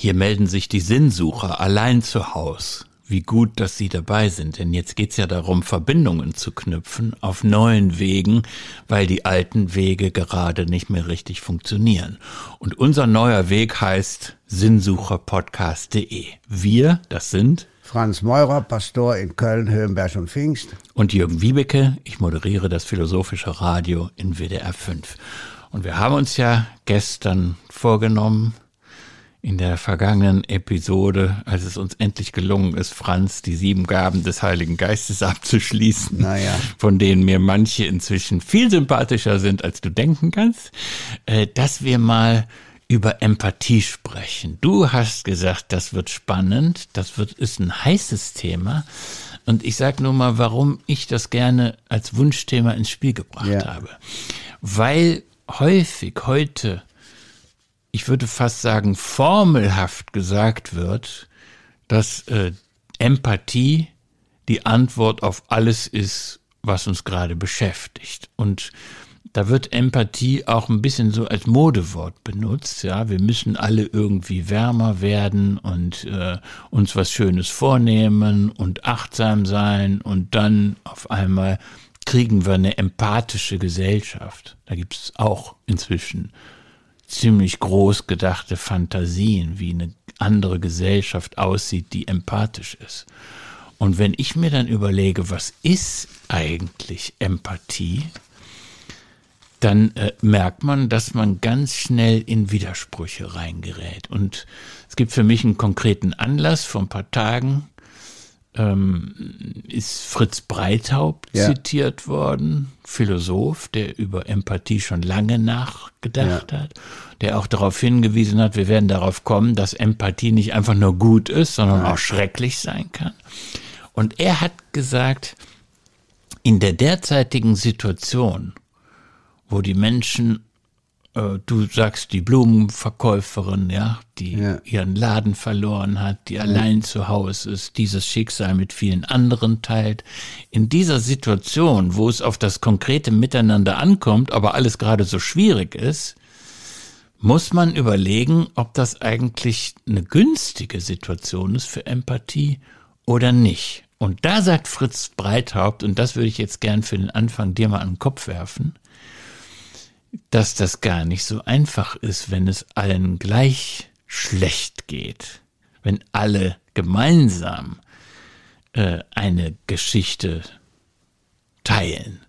Hier melden sich die Sinnsucher allein zu Haus. Wie gut, dass Sie dabei sind, denn jetzt geht's ja darum, Verbindungen zu knüpfen auf neuen Wegen, weil die alten Wege gerade nicht mehr richtig funktionieren. Und unser neuer Weg heißt sinnsucherpodcast.de. Wir, das sind Franz Meurer, Pastor in Köln, Höhenberg und Pfingst. Und Jürgen Wiebeke, ich moderiere das Philosophische Radio in WDR 5. Und wir haben uns ja gestern vorgenommen, in der vergangenen Episode, als es uns endlich gelungen ist, Franz die sieben Gaben des Heiligen Geistes abzuschließen, naja. von denen mir manche inzwischen viel sympathischer sind, als du denken kannst, äh, dass wir mal über Empathie sprechen. Du hast gesagt, das wird spannend, das wird, ist ein heißes Thema. Und ich sage nur mal, warum ich das gerne als Wunschthema ins Spiel gebracht ja. habe. Weil häufig heute ich würde fast sagen, formelhaft gesagt wird, dass äh, Empathie die Antwort auf alles ist, was uns gerade beschäftigt. Und da wird Empathie auch ein bisschen so als Modewort benutzt. Ja, wir müssen alle irgendwie wärmer werden und äh, uns was Schönes vornehmen und achtsam sein und dann auf einmal kriegen wir eine empathische Gesellschaft. Da gibt es auch inzwischen ziemlich groß gedachte Fantasien, wie eine andere Gesellschaft aussieht, die empathisch ist. Und wenn ich mir dann überlege, was ist eigentlich Empathie, dann äh, merkt man, dass man ganz schnell in Widersprüche reingerät. Und es gibt für mich einen konkreten Anlass. Vor ein paar Tagen ähm, ist Fritz Breithaupt ja. zitiert worden, Philosoph, der über Empathie schon lange nachgedacht ja. hat, der auch darauf hingewiesen hat, wir werden darauf kommen, dass Empathie nicht einfach nur gut ist, sondern ja. auch schrecklich sein kann. Und er hat gesagt, in der derzeitigen Situation, wo die Menschen äh, du sagst die Blumenverkäuferin, ja, die ja. ihren Laden verloren hat, die ja. allein zu Hause ist, dieses Schicksal mit vielen anderen teilt. In dieser Situation, wo es auf das konkrete Miteinander ankommt, aber alles gerade so schwierig ist, muss man überlegen, ob das eigentlich eine günstige Situation ist für Empathie oder nicht. Und da sagt Fritz Breithaupt, und das würde ich jetzt gern für den Anfang dir mal an den Kopf werfen, dass das gar nicht so einfach ist, wenn es allen gleich schlecht geht, wenn alle gemeinsam äh, eine Geschichte teilen.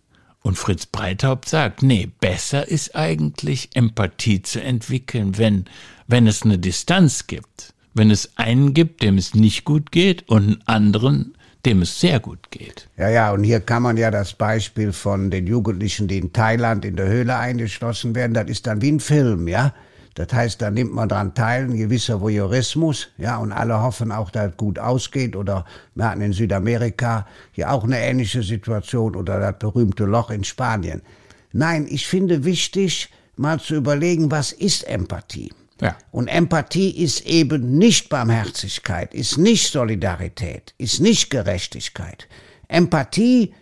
Und Fritz Breithaupt sagt, nee, besser ist eigentlich Empathie zu entwickeln, wenn, wenn es eine Distanz gibt. Wenn es einen gibt, dem es nicht gut geht und einen anderen, dem es sehr gut geht. Ja, ja, und hier kann man ja das Beispiel von den Jugendlichen, die in Thailand in der Höhle eingeschlossen werden, das ist dann wie ein Film, ja. Das heißt, da nimmt man dran teil, ein gewisser Voyeurismus, ja, und alle hoffen auch, dass es gut ausgeht. Oder wir hatten in Südamerika hier auch eine ähnliche Situation oder das berühmte Loch in Spanien. Nein, ich finde wichtig, mal zu überlegen, was ist Empathie? Ja. Und Empathie ist eben nicht Barmherzigkeit, ist nicht Solidarität, ist nicht Gerechtigkeit. Empathie,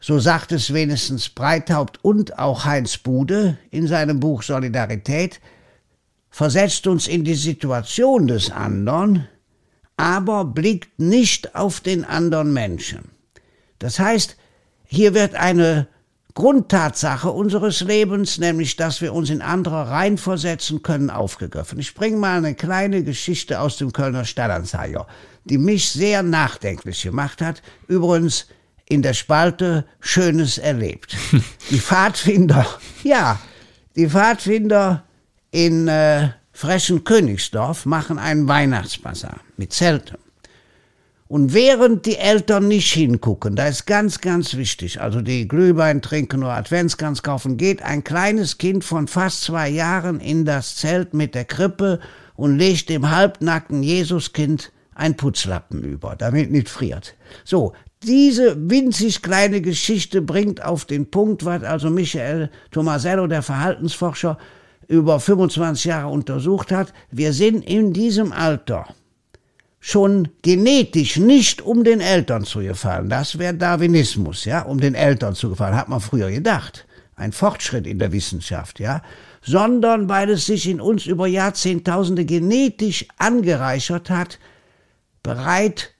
so sagt es wenigstens Breithaupt und auch Heinz Bude in seinem Buch Solidarität, versetzt uns in die Situation des anderen, aber blickt nicht auf den anderen Menschen. Das heißt, hier wird eine Grundtatsache unseres Lebens, nämlich dass wir uns in andere reinversetzen können, aufgegriffen. Ich bringe mal eine kleine Geschichte aus dem Kölner Stadtanzeiger, die mich sehr nachdenklich gemacht hat. Übrigens in der Spalte Schönes erlebt. Die Pfadfinder, ja, die Pfadfinder in äh, Frechen Königsdorf machen einen Weihnachtsbasar mit Zelten. Und während die Eltern nicht hingucken, da ist ganz, ganz wichtig, also die Glühwein trinken oder Adventskranz kaufen, geht ein kleines Kind von fast zwei Jahren in das Zelt mit der Krippe und legt dem halbnackten Jesuskind ein Putzlappen über, damit nicht friert. So, diese winzig kleine Geschichte bringt auf den Punkt, was also Michael Tomasello, der Verhaltensforscher, über 25 Jahre untersucht hat. Wir sind in diesem Alter schon genetisch nicht um den Eltern zu gefallen. Das wäre Darwinismus, ja, um den Eltern zu gefallen, hat man früher gedacht. Ein Fortschritt in der Wissenschaft, ja. sondern weil es sich in uns über Jahrzehntausende genetisch angereichert hat, bereit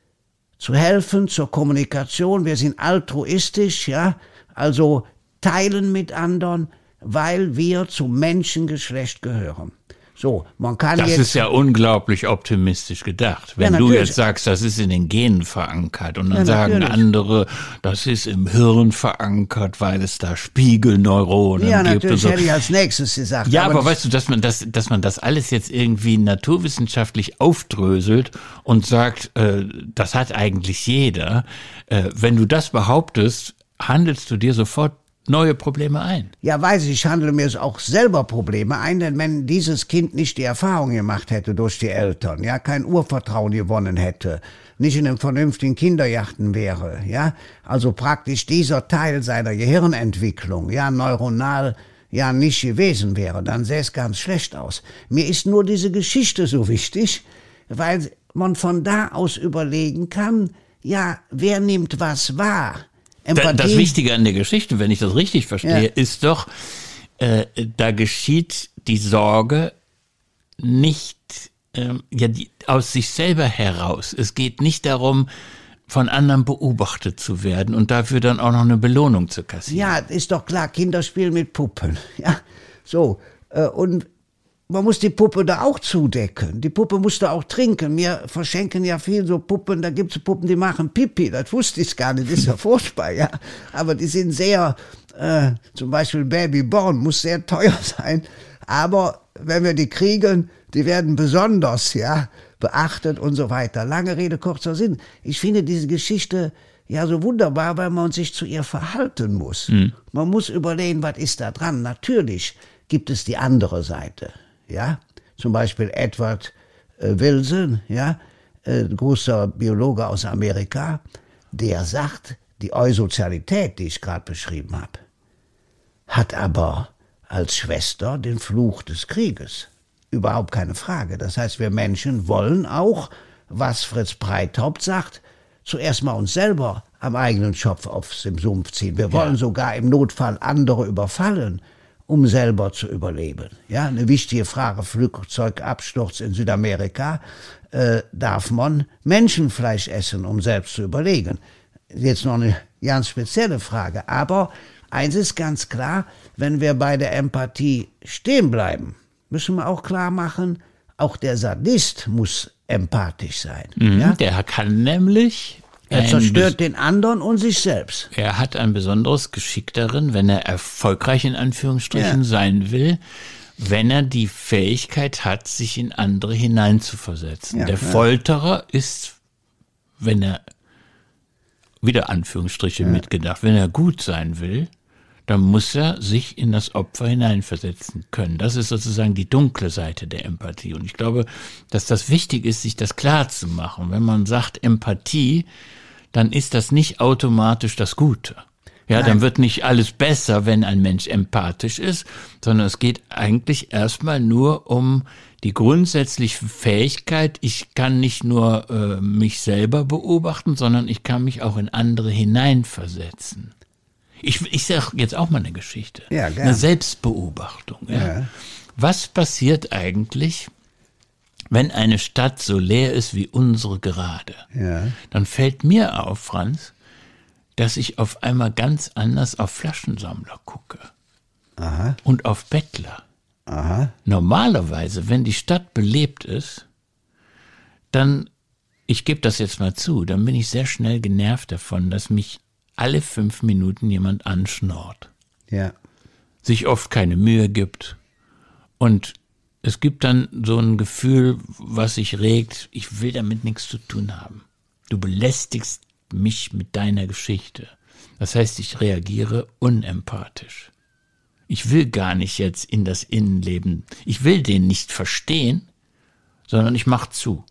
zu helfen zur Kommunikation. Wir sind altruistisch, ja, also teilen mit anderen, weil wir zum Menschengeschlecht gehören. So, man kann das jetzt. Das ist ja unglaublich optimistisch gedacht. Wenn ja, du jetzt sagst, das ist in den Genen verankert und dann ja, sagen andere, das ist im Hirn verankert, weil es da Spiegelneuronen ja, gibt. Ja, natürlich so. hätte ich als nächstes gesagt. Ja, aber, aber weißt du, dass man das, dass man das alles jetzt irgendwie naturwissenschaftlich aufdröselt und sagt, äh, das hat eigentlich jeder. Äh, wenn du das behauptest, handelst du dir sofort neue Probleme ein. Ja, weiß ich, ich handle mir auch selber Probleme ein, denn wenn dieses Kind nicht die Erfahrung gemacht hätte durch die Eltern, ja, kein Urvertrauen gewonnen hätte, nicht in einem vernünftigen Kinderjachten wäre, ja, also praktisch dieser Teil seiner Gehirnentwicklung, ja, neuronal, ja, nicht gewesen wäre, dann sähe es ganz schlecht aus. Mir ist nur diese Geschichte so wichtig, weil man von da aus überlegen kann, ja, wer nimmt was wahr? Empathie. Das Wichtige an der Geschichte, wenn ich das richtig verstehe, ja. ist doch, äh, da geschieht die Sorge nicht ähm, ja, die, aus sich selber heraus. Es geht nicht darum, von anderen beobachtet zu werden und dafür dann auch noch eine Belohnung zu kassieren. Ja, ist doch klar, Kinder spielen mit Puppen. Ja, so. Äh, und man muss die Puppe da auch zudecken. Die Puppe muss da auch trinken. Wir verschenken ja viel so Puppen, da gibt's Puppen, die machen Pipi. Das wusste ich gar nicht, das ist ja furchtbar, ja. Aber die sind sehr, äh, zum Beispiel Babyborn muss sehr teuer sein. Aber wenn wir die kriegen, die werden besonders, ja, beachtet und so weiter. Lange Rede, kurzer Sinn. Ich finde diese Geschichte ja so wunderbar, weil man sich zu ihr verhalten muss. Mhm. Man muss überlegen, was ist da dran. Natürlich gibt es die andere Seite ja, zum Beispiel Edward äh, Wilson, ja, äh, großer Biologe aus Amerika, der sagt, die Eusozialität, die ich gerade beschrieben habe, hat aber als Schwester den Fluch des Krieges. Überhaupt keine Frage. Das heißt, wir Menschen wollen auch, was Fritz Breithaupt sagt, zuerst mal uns selber am eigenen Schopf aufs im Sumpf ziehen. Wir wollen ja. sogar im Notfall andere überfallen um selber zu überleben. Ja, eine wichtige Frage, Flugzeugabsturz in Südamerika, äh, darf man Menschenfleisch essen, um selbst zu überlegen? Jetzt noch eine ganz spezielle Frage, aber eins ist ganz klar, wenn wir bei der Empathie stehen bleiben, müssen wir auch klar machen, auch der Sadist muss empathisch sein. Mhm, ja? Der kann nämlich er zerstört den anderen und sich selbst. Er hat ein besonderes Geschick darin, wenn er erfolgreich in Anführungsstrichen ja. sein will, wenn er die Fähigkeit hat, sich in andere hineinzuversetzen. Ja, Der Folterer ist, wenn er, wieder Anführungsstriche ja. mitgedacht, wenn er gut sein will, dann muss er sich in das Opfer hineinversetzen können. Das ist sozusagen die dunkle Seite der Empathie. Und ich glaube, dass das wichtig ist, sich das klar zu machen. Wenn man sagt Empathie, dann ist das nicht automatisch das Gute. Ja, Nein. dann wird nicht alles besser, wenn ein Mensch empathisch ist, sondern es geht eigentlich erstmal nur um die grundsätzliche Fähigkeit, ich kann nicht nur äh, mich selber beobachten, sondern ich kann mich auch in andere hineinversetzen. Ich, ich sage jetzt auch mal eine Geschichte. Ja, gerne. Eine Selbstbeobachtung. Ja. ja. Was passiert eigentlich, wenn eine Stadt so leer ist wie unsere gerade, ja. dann fällt mir auf, Franz, dass ich auf einmal ganz anders auf Flaschensammler gucke. Aha. Und auf Bettler. Aha. Normalerweise, wenn die Stadt belebt ist, dann, ich gebe das jetzt mal zu, dann bin ich sehr schnell genervt davon, dass mich alle fünf Minuten jemand anschnort. Ja. Sich oft keine Mühe gibt und es gibt dann so ein Gefühl, was sich regt, ich will damit nichts zu tun haben. Du belästigst mich mit deiner Geschichte. Das heißt, ich reagiere unempathisch. Ich will gar nicht jetzt in das Innenleben, ich will den nicht verstehen, sondern ich mache zu.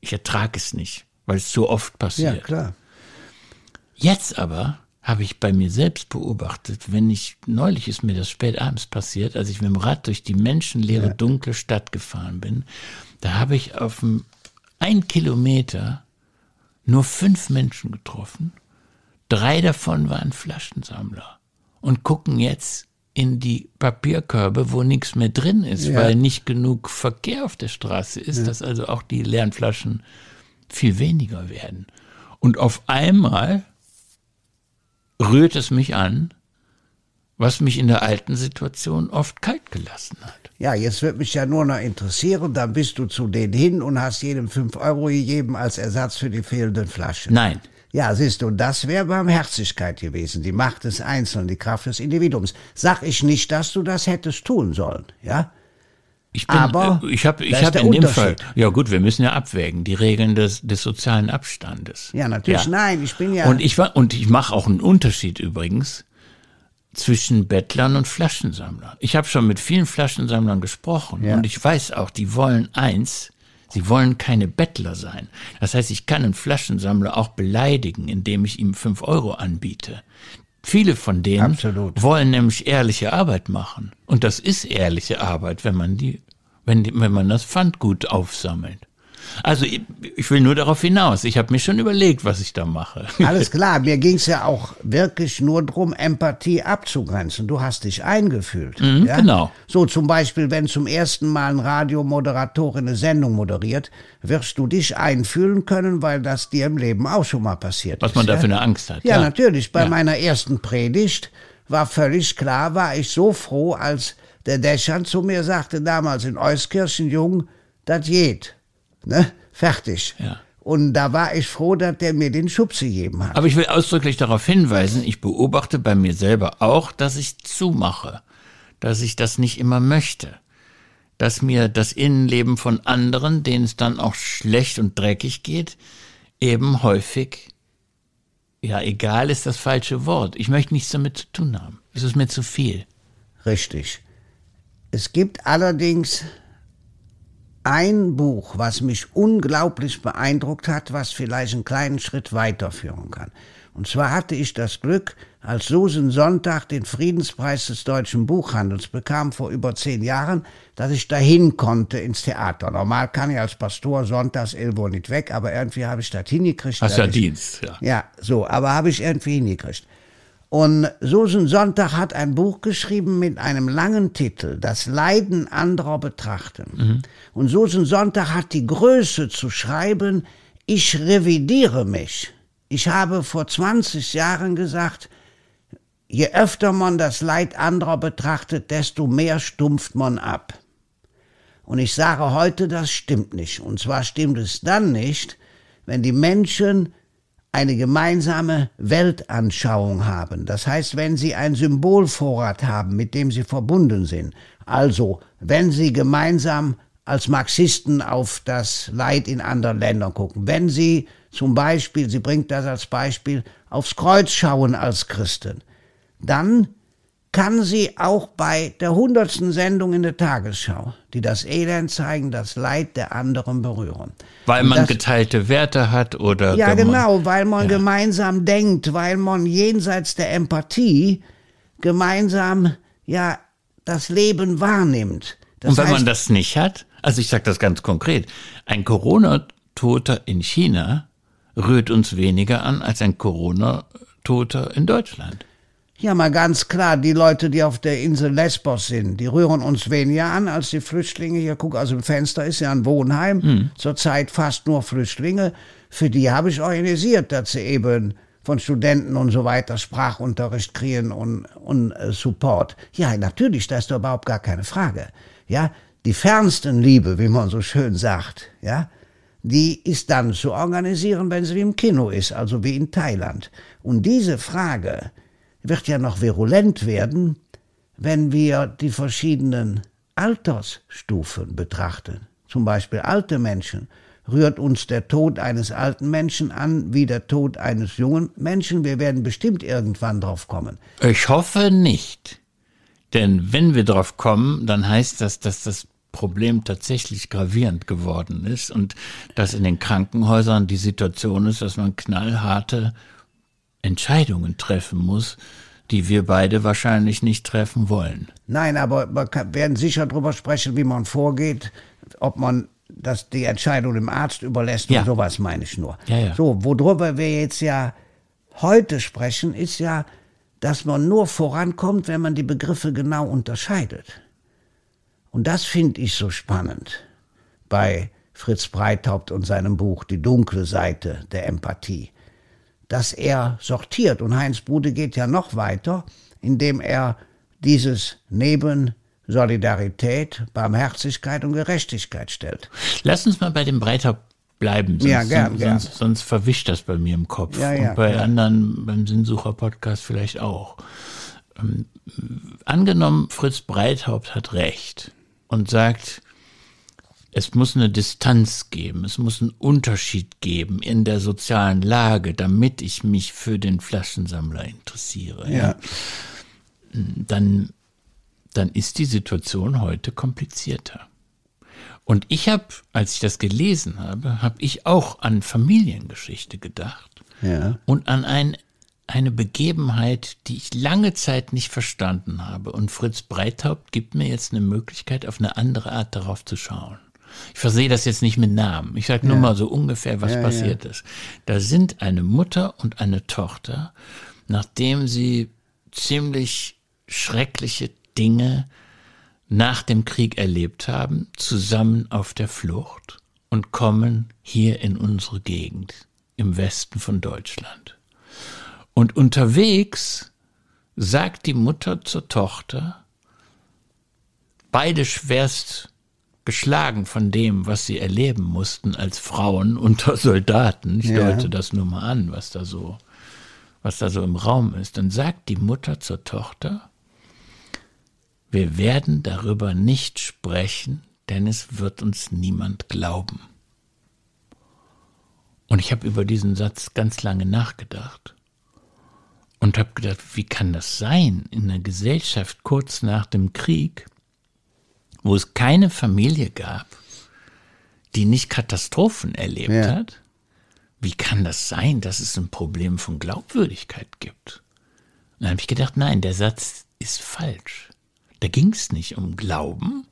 Ich ertrage es nicht, weil es so oft passiert. Ja, klar. Jetzt aber habe ich bei mir selbst beobachtet, wenn ich, neulich ist mir das spät abends passiert, als ich mit dem Rad durch die menschenleere, ja. dunkle Stadt gefahren bin, da habe ich auf dem ein Kilometer nur fünf Menschen getroffen. Drei davon waren Flaschensammler und gucken jetzt in die Papierkörbe, wo nichts mehr drin ist, Ja. weil nicht genug Verkehr auf der Straße ist, dass also auch die leeren Flaschen viel weniger werden. Und auf einmal rührt es mich an, was mich in der alten Situation oft kalt gelassen hat. Ja, jetzt wird mich ja nur noch interessieren, dann bist du zu denen hin und hast jedem fünf Euro gegeben als Ersatz für die fehlenden Flaschen. Nein, Ja, siehst du, das wäre Barmherzigkeit gewesen, die Macht des Einzelnen, die Kraft des Individuums. Sag ich nicht, dass du das hättest tun sollen, ja? Ich bin, Aber äh, ich habe, da ich habe der in dem Fall, ja gut, wir müssen ja abwägen, die Regeln des, des sozialen Abstandes. Ja, natürlich, nein, ich bin ja... Und ich war, und ich mache auch einen Unterschied übrigens zwischen Bettlern und Flaschensammlern. Ich habe schon mit vielen Flaschensammlern gesprochen Ja. und ich weiß auch, die wollen eins, sie wollen keine Bettler sein. Das heißt, ich kann einen Flaschensammler auch beleidigen, indem ich ihm fünf Euro anbiete. Viele von denen Absolut. wollen nämlich ehrliche Arbeit machen. Und das ist ehrliche Arbeit, wenn man die, wenn, die, wenn man das Pfandgut aufsammelt. Also ich, ich will nur darauf hinaus. Ich habe mir schon überlegt, was ich da mache. Alles klar, mir ging's ja auch wirklich nur drum, Empathie abzugrenzen. Du hast dich eingefühlt. ja? genau. So zum Beispiel, wenn zum ersten Mal ein Radiomoderator eine Sendung moderiert, wirst du dich einfühlen können, weil das dir im Leben auch schon mal passiert Was ist. man da ja? für eine Angst hat. Ja, natürlich. Bei meiner ersten Predigt war völlig klar, war ich so froh, als der Deschan zu mir sagte, damals in Euskirchen, Jung, das geht. Ne? Fertig. Ja. Und da war ich froh, dass der mir den Schubs gegeben hat. Aber ich will ausdrücklich darauf hinweisen, ich beobachte bei mir selber auch, dass ich zumache, dass ich das nicht immer möchte, dass mir das Innenleben von anderen, denen es dann auch schlecht und dreckig geht, eben häufig, ja, egal ist das falsche Wort. Ich möchte nichts damit zu tun haben. Es ist mir zu viel. Richtig. Es gibt allerdings ein Buch, was mich unglaublich beeindruckt hat, was vielleicht einen kleinen Schritt weiterführen kann. Und zwar hatte ich das Glück, als Susan Sonntag den Friedenspreis des deutschen Buchhandels bekam vor über zehn Jahren, dass ich dahin konnte ins Theater. Normal kann ich als Pastor sonntags irgendwo nicht weg, aber irgendwie habe ich das hingekriegt. Hast ja Dienst, ja. ja, so, aber habe ich irgendwie hingekriegt. Und Susan Sonntag hat ein Buch geschrieben mit einem langen Titel, Das Leiden anderer betrachten. Und Susan Sonntag hat die Größe zu schreiben, ich revidiere mich. Ich habe vor 20 Jahren gesagt, je öfter man das Leid anderer betrachtet, desto mehr stumpft man ab. Und ich sage heute, das stimmt nicht. Und zwar stimmt es dann nicht, wenn die Menschen eine gemeinsame Weltanschauung haben. Das heißt, wenn sie ein Symbolvorrat haben, mit dem sie verbunden sind. Also, wenn sie gemeinsam als Marxisten auf das Leid in anderen Ländern gucken. Wenn sie zum Beispiel, sie bringt das als Beispiel, aufs Kreuz schauen als Christen. Dann kann sie auch bei der hundertsten Sendung in der Tagesschau, die das Elend zeigen, das Leid der anderen berühren. Weil man das- geteilte Werte hat oder ja, genau, weil man gemeinsam denkt, weil man jenseits der Empathie gemeinsam ja das Leben wahrnimmt. Das und wenn heißt, man das nicht hat, also ich sage das ganz konkret, ein Corona-Toter in China rührt uns weniger an als ein Corona-Toter in Deutschland. Ja, mal ganz klar, die Leute, die auf der Insel Lesbos sind, die rühren uns weniger an als die Flüchtlinge. Hier, guck, aus dem Fenster ist ja ein Wohnheim, zurzeit fast nur Flüchtlinge. Für die habe ich organisiert, dass sie eben von Studenten und so weiter Sprachunterricht kriegen und, und äh, Support. Ja, natürlich, da ist doch überhaupt gar keine Frage. Ja, die fernsten Liebe, wie man so schön sagt, ja, die ist dann zu organisieren, wenn sie wie im Kino ist, also wie in Thailand. Und diese Frage wird ja noch virulent werden, wenn wir die verschiedenen Altersstufen betrachten. Zum Beispiel alte Menschen. Rührt uns der Tod eines alten Menschen an wie der Tod eines jungen Menschen? Wir werden bestimmt irgendwann drauf kommen. Ich hoffe nicht. Denn wenn wir drauf kommen, dann heißt das, dass das Problem tatsächlich gravierend geworden ist und dass in den Krankenhäusern die Situation ist, dass man knallharte Entscheidungen treffen muss, die wir beide wahrscheinlich nicht treffen wollen. Nein, aber wir werden sicher darüber sprechen, wie man vorgeht, ob man das, die Entscheidung dem Arzt überlässt Ja. und sowas meine ich nur. Ja, ja. So, worüber wir jetzt ja heute sprechen, ist ja dass man nur vorankommt, wenn man die Begriffe genau unterscheidet. Und das finde ich so spannend bei Fritz Breithaupt und seinem Buch Die dunkle Seite der Empathie, dass er sortiert. Und Heinz Bude geht ja noch weiter, indem er dieses neben Solidarität, Barmherzigkeit und Gerechtigkeit stellt. Lass uns mal bei dem Breithaupt bleiben, sonst, Ja, gern, gern. sonst, sonst verwischt das bei mir im Kopf. Ja, ja, und bei ja. anderen, beim Sinnsucher-Podcast vielleicht auch. Ähm, angenommen, Fritz Breithaupt hat recht und sagt, es muss eine Distanz geben, es muss einen Unterschied geben in der sozialen Lage, damit ich mich für den Flaschensammler interessiere. Ja. Dann, dann ist die Situation heute komplizierter. Und ich habe, als ich das gelesen habe, habe ich auch an Familiengeschichte gedacht Ja. und an ein, eine Begebenheit, die ich lange Zeit nicht verstanden habe. Und Fritz Breithaupt gibt mir jetzt eine Möglichkeit, auf eine andere Art darauf zu schauen. Ich versehe das jetzt nicht mit Namen. Ich sage nur mal so ungefähr, was Ja, passiert ist. Da sind eine Mutter und eine Tochter, nachdem sie ziemlich schreckliche Dinge nach dem Krieg erlebt haben, zusammen auf der Flucht und kommen hier in unsere Gegend im Westen von Deutschland. Und unterwegs sagt die Mutter zur Tochter, beide schwerst geschlagen von dem, was sie erleben mussten als Frauen unter Soldaten. Ich Ja. deute das nur mal an, was da so, was da so im Raum ist. Dann sagt die Mutter zur Tochter, wir werden darüber nicht sprechen, denn es wird uns niemand glauben. Und ich habe über diesen Satz ganz lange nachgedacht und habe gedacht, wie kann das sein in einer Gesellschaft kurz nach dem Krieg, wo es keine Familie gab, die nicht Katastrophen erlebt Ja. hat? Wie kann das sein, dass es ein Problem von Glaubwürdigkeit gibt? Und dann habe ich gedacht, nein, der Satz ist falsch. Da ging es nicht um Glauben,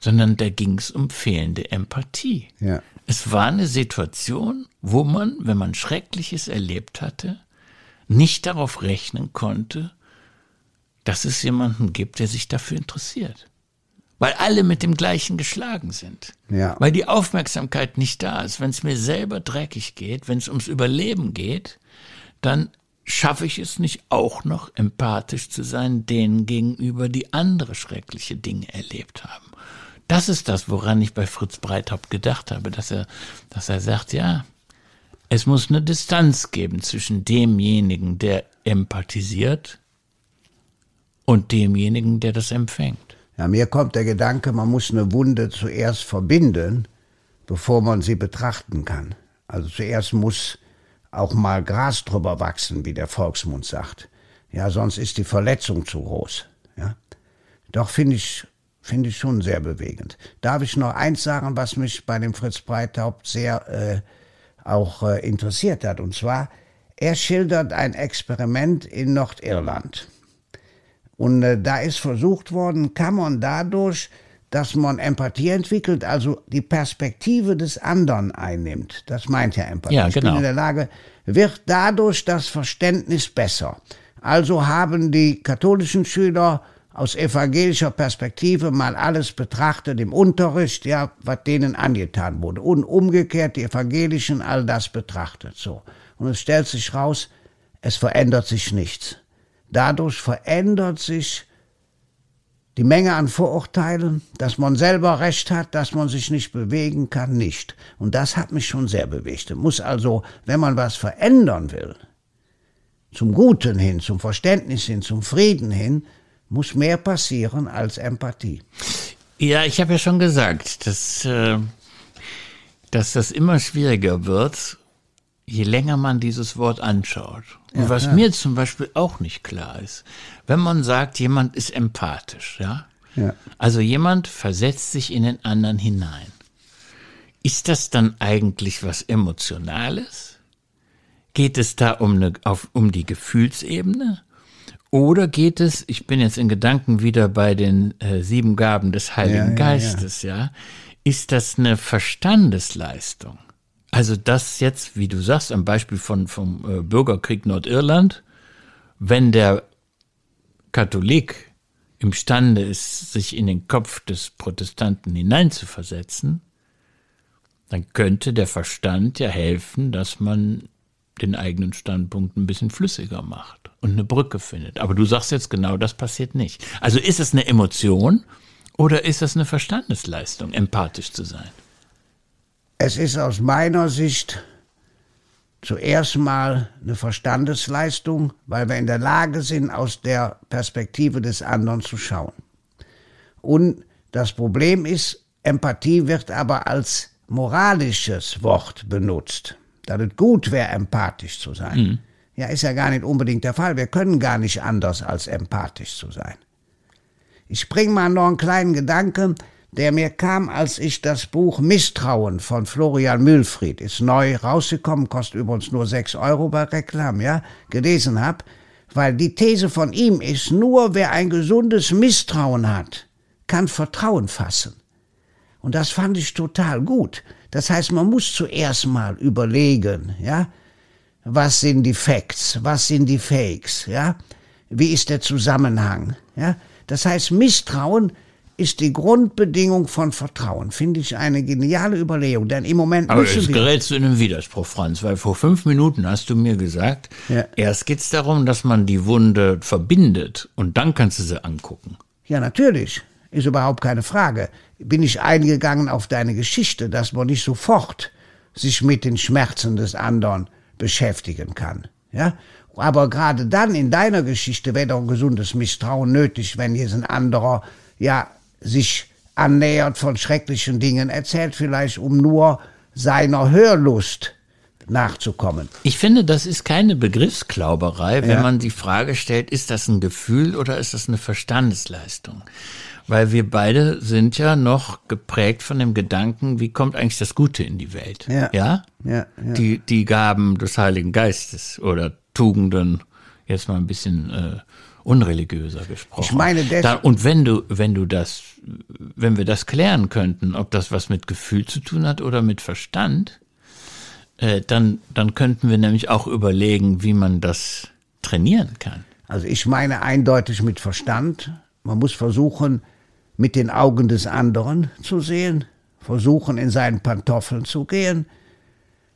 sondern da ging es um fehlende Empathie. Ja. Es war eine Situation, wo man, wenn man Schreckliches erlebt hatte, nicht darauf rechnen konnte, dass es jemanden gibt, der sich dafür interessiert. Weil alle mit dem gleichen geschlagen sind. Ja. Weil die Aufmerksamkeit nicht da ist. Wenn es mir selber dreckig geht, wenn es ums Überleben geht, dann schaffe ich es nicht auch noch empathisch zu sein denen gegenüber, die andere schreckliche Dinge erlebt haben. Das ist das, woran ich bei Fritz Breithaupt gedacht habe, dass er, dass er sagt, ja, es muss eine Distanz geben zwischen demjenigen, der empathisiert und demjenigen, der das empfängt. Ja, mir kommt der Gedanke, man muss eine Wunde zuerst verbinden, bevor man sie betrachten kann. Also zuerst muss auch mal Gras drüber wachsen, wie der Volksmund sagt. Ja, sonst ist die Verletzung zu groß. Ja. Doch finde ich, finde ich schon sehr bewegend. Darf ich noch eins sagen, was mich bei dem Fritz Breithaupt sehr äh, auch äh, interessiert hat? Und zwar, er schildert ein Experiment in Nordirland. Und äh, da ist versucht worden, kann man dadurch, dass man Empathie entwickelt, also die Perspektive des anderen einnimmt. Das meint ja Empathie. Ja, Ich bin genau. in der Lage, wird dadurch das Verständnis besser. Also haben die katholischen Schüler aus evangelischer Perspektive mal alles betrachtet im Unterricht, ja, was denen angetan wurde. Und umgekehrt die Evangelischen all das betrachtet, so. Und es stellt sich raus, es verändert sich nichts. Dadurch verändert sich die Menge an Vorurteilen, dass man selber Recht hat, dass man sich nicht bewegen kann, nicht. Und das hat mich schon sehr bewegt. Es muss also, wenn man was verändern will, zum Guten hin, zum Verständnis hin, zum Frieden hin, muss mehr passieren als Empathie. Ja, ich habe ja schon gesagt, dass, äh, dass das immer schwieriger wird, je länger man dieses Wort anschaut. Und was mir zum Beispiel auch nicht klar ist, wenn man sagt, jemand ist empathisch, ja? Ja. Also jemand versetzt sich in den anderen hinein. Ist das dann eigentlich was Emotionales? Geht es da um, eine, auf, um die Gefühlsebene? Oder geht es, ich bin jetzt in Gedanken wieder bei den äh, sieben Gaben des Heiligen Ja, ja, Geistes, ja. Ist das eine Verstandesleistung? Also das jetzt, wie du sagst, am Beispiel von, vom äh, Bürgerkrieg Nordirland, wenn der Katholik imstande ist, sich in den Kopf des Protestanten hineinzuversetzen, dann könnte der Verstand ja helfen, dass man den eigenen Standpunkt ein bisschen flüssiger macht und eine Brücke findet. Aber du sagst jetzt genau, das passiert nicht. Also ist es eine Emotion oder ist es eine Verstandesleistung, empathisch zu sein? Es ist aus meiner Sicht zuerst mal eine Verstandesleistung, weil wir in der Lage sind, aus der Perspektive des anderen zu schauen. Und das Problem ist, Empathie wird aber als moralisches Wort benutzt. Dass es gut wäre, empathisch zu sein. Mhm. Ja, ist ja gar nicht unbedingt der Fall. Wir können gar nicht anders, als empathisch zu sein. Ich bringe mal noch einen kleinen Gedanken der mir kam, als ich das Buch Misstrauen von Florian Mühlfried, ist neu rausgekommen, kostet übrigens nur sechs Euro bei Reklam, ja, gelesen habe, weil die These von ihm ist, nur wer ein gesundes Misstrauen hat, kann Vertrauen fassen. Und das fand ich total gut. Das heißt, man muss zuerst mal überlegen, ja, was sind die Facts, was sind die Fakes, ja, wie ist der Zusammenhang, ja. Das heißt, Misstrauen ist die Grundbedingung von Vertrauen. Finde ich eine geniale Überlegung, denn im Moment Aber jetzt gerätst du in einen Widerspruch, Franz, weil vor fünf Minuten hast du mir gesagt, ja. erst geht es darum, dass man die Wunde verbindet und dann kannst du sie angucken. Ja, natürlich. Ist überhaupt keine Frage. Bin ich eingegangen auf deine Geschichte, dass man nicht sofort sich mit den Schmerzen des anderen beschäftigen kann. Ja? Aber gerade dann in deiner Geschichte wäre doch ein gesundes Misstrauen nötig, wenn jetzt ein anderer ja sich annähert von schrecklichen Dingen erzählt, vielleicht um nur seiner Hörlust nachzukommen. Ich finde, das ist keine Begriffsklauberei, wenn ja. man die Frage stellt, ist das ein Gefühl oder ist das eine Verstandesleistung? Weil wir beide sind ja noch geprägt von dem Gedanken, wie kommt eigentlich das Gute in die Welt? Ja. ja? ja, ja. Die, die Gaben des Heiligen Geistes oder Tugenden, jetzt mal ein bisschen äh, unreligiöser gesprochen. Ich meine, da, und wenn du, wenn du das, wenn wir das klären könnten, ob das was mit Gefühl zu tun hat oder mit Verstand, äh, dann, dann könnten wir nämlich auch überlegen, wie man das trainieren kann. Also ich meine eindeutig mit Verstand. Man muss versuchen, mit den Augen des anderen zu sehen, versuchen, in seinen Pantoffeln zu gehen,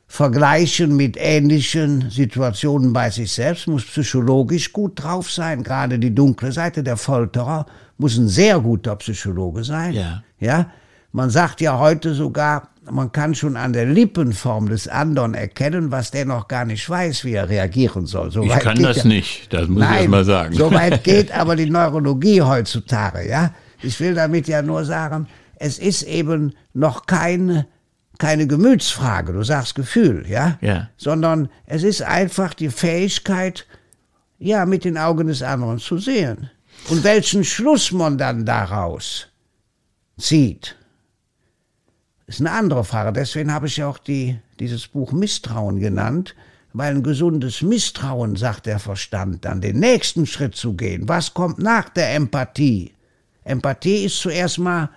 vergleichen mit ähnlichen Situationen bei sich selbst, muss psychologisch gut drauf sein. Gerade die dunkle Seite der Folterer muss ein sehr guter Psychologe sein. Ja. ja? Man sagt ja heute sogar, man kann schon an der Lippenform des anderen erkennen, was der noch gar nicht weiß, wie er reagieren soll. So ich kann das ja, nicht, das muss nein, ich erst mal sagen. So weit geht aber die Neurologie heutzutage, ja. Ich will damit ja nur sagen, es ist eben noch keine keine Gemütsfrage, du sagst Gefühl, ja? Ja. Sondern es ist einfach die Fähigkeit, ja, mit den Augen des anderen zu sehen. Und welchen Schluss man dann daraus zieht, ist eine andere Frage. Deswegen habe ich ja auch die, dieses Buch Misstrauen genannt, weil ein gesundes Misstrauen, sagt der Verstand, dann den nächsten Schritt zu gehen. Was kommt nach der Empathie? Empathie ist zuerst mal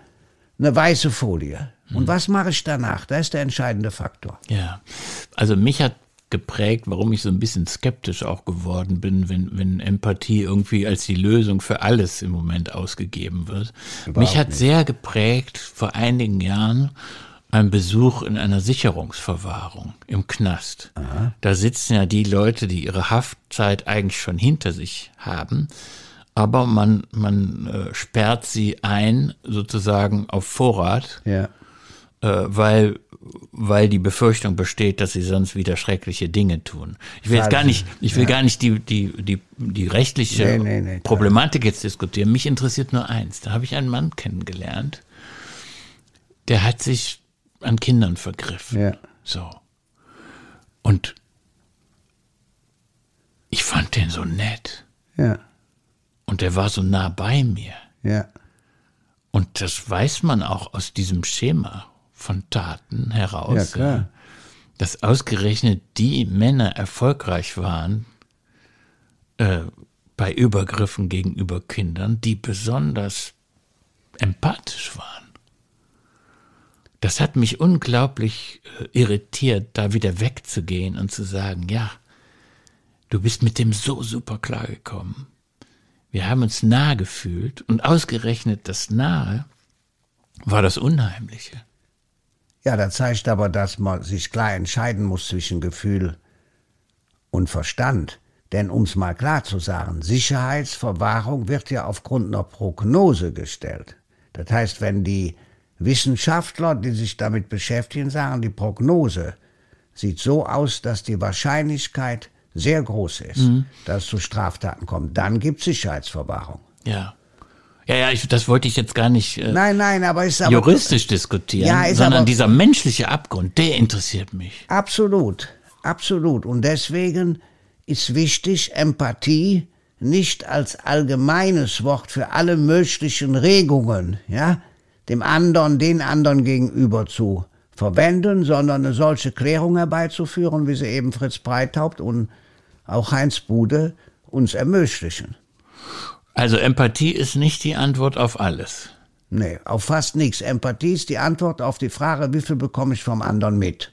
eine weiße Folie. Und was mache ich danach? Das ist der entscheidende Faktor. Ja, also mich hat geprägt, warum ich so ein bisschen skeptisch auch geworden bin, wenn, wenn Empathie irgendwie als die Lösung für alles im Moment ausgegeben wird. Überhaupt mich hat nicht. sehr geprägt vor einigen Jahren ein Besuch in einer Sicherungsverwahrung im Knast. Aha. Da sitzen ja die Leute, die ihre Haftzeit eigentlich schon hinter sich haben, aber man, man äh, sperrt sie ein sozusagen auf Vorrat. Ja äh, weil, weil die Befürchtung besteht, dass sie sonst wieder schreckliche Dinge tun. Ich will jetzt gar nicht, ich will ja. gar nicht die, die, die, die rechtliche nee, nee, nee, Problematik jetzt diskutieren. Mich interessiert nur eins. Da habe ich einen Mann kennengelernt, der hat sich an Kindern vergriffen. Ja. So. Und ich fand den so nett. Ja. Und der war so nah bei mir. Ja. Und das weiß man auch aus diesem Schema von Taten heraus, ja, dass ausgerechnet die Männer erfolgreich waren äh, bei Übergriffen gegenüber Kindern, die besonders empathisch waren. Das hat mich unglaublich äh, irritiert, da wieder wegzugehen und zu sagen, ja, du bist mit dem so super klargekommen. Wir haben uns nah gefühlt und ausgerechnet das Nahe war das Unheimliche. Ja, das zeigt aber, dass man sich klar entscheiden muss zwischen Gefühl und Verstand. Denn um's mal klar zu sagen, Sicherheitsverwahrung wird ja aufgrund einer Prognose gestellt. Das heißt, wenn die Wissenschaftler, die sich damit beschäftigen, sagen, die Prognose sieht so aus, dass die Wahrscheinlichkeit sehr groß ist, mhm. dass es zu Straftaten kommt, dann gibt Sicherheitsverwahrung. Ja. Ja, ja, ich, das wollte ich jetzt gar nicht äh, nein, nein, aber ist aber, juristisch diskutieren, ja, sondern aber, dieser menschliche Abgrund, der interessiert mich. Absolut, absolut. Und deswegen ist wichtig, Empathie nicht als allgemeines Wort für alle möglichen Regungen, ja, dem anderen, den anderen gegenüber zu verwenden, sondern eine solche Klärung herbeizuführen, wie sie eben Fritz Breithaupt und auch Heinz Bude uns ermöglichen. Also Empathie ist nicht die Antwort auf alles. Nee, auf fast nichts. Empathie ist die Antwort auf die Frage, wie viel bekomme ich vom anderen mit.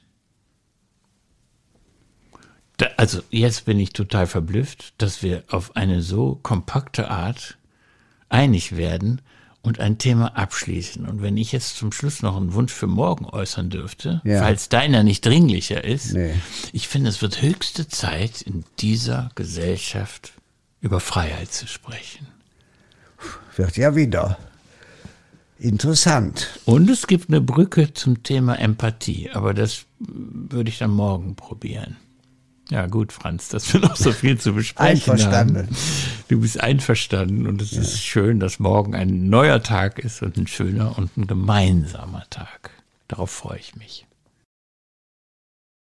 Da, also jetzt bin ich total verblüfft, dass wir auf eine so kompakte Art einig werden und ein Thema abschließen. Und wenn ich jetzt zum Schluss noch einen Wunsch für morgen äußern dürfte, ja. falls deiner nicht dringlicher ist, nee. ich finde, es wird höchste Zeit, in dieser Gesellschaft über Freiheit zu sprechen. Wird ja wieder. Interessant. Und es gibt eine Brücke zum Thema Empathie, aber das würde ich dann morgen probieren. Ja, gut, Franz, dass wir noch so viel zu besprechen einverstanden. haben. Du bist einverstanden und es ja. ist schön, dass morgen ein neuer Tag ist und ein schöner und ein gemeinsamer Tag. Darauf freue ich mich.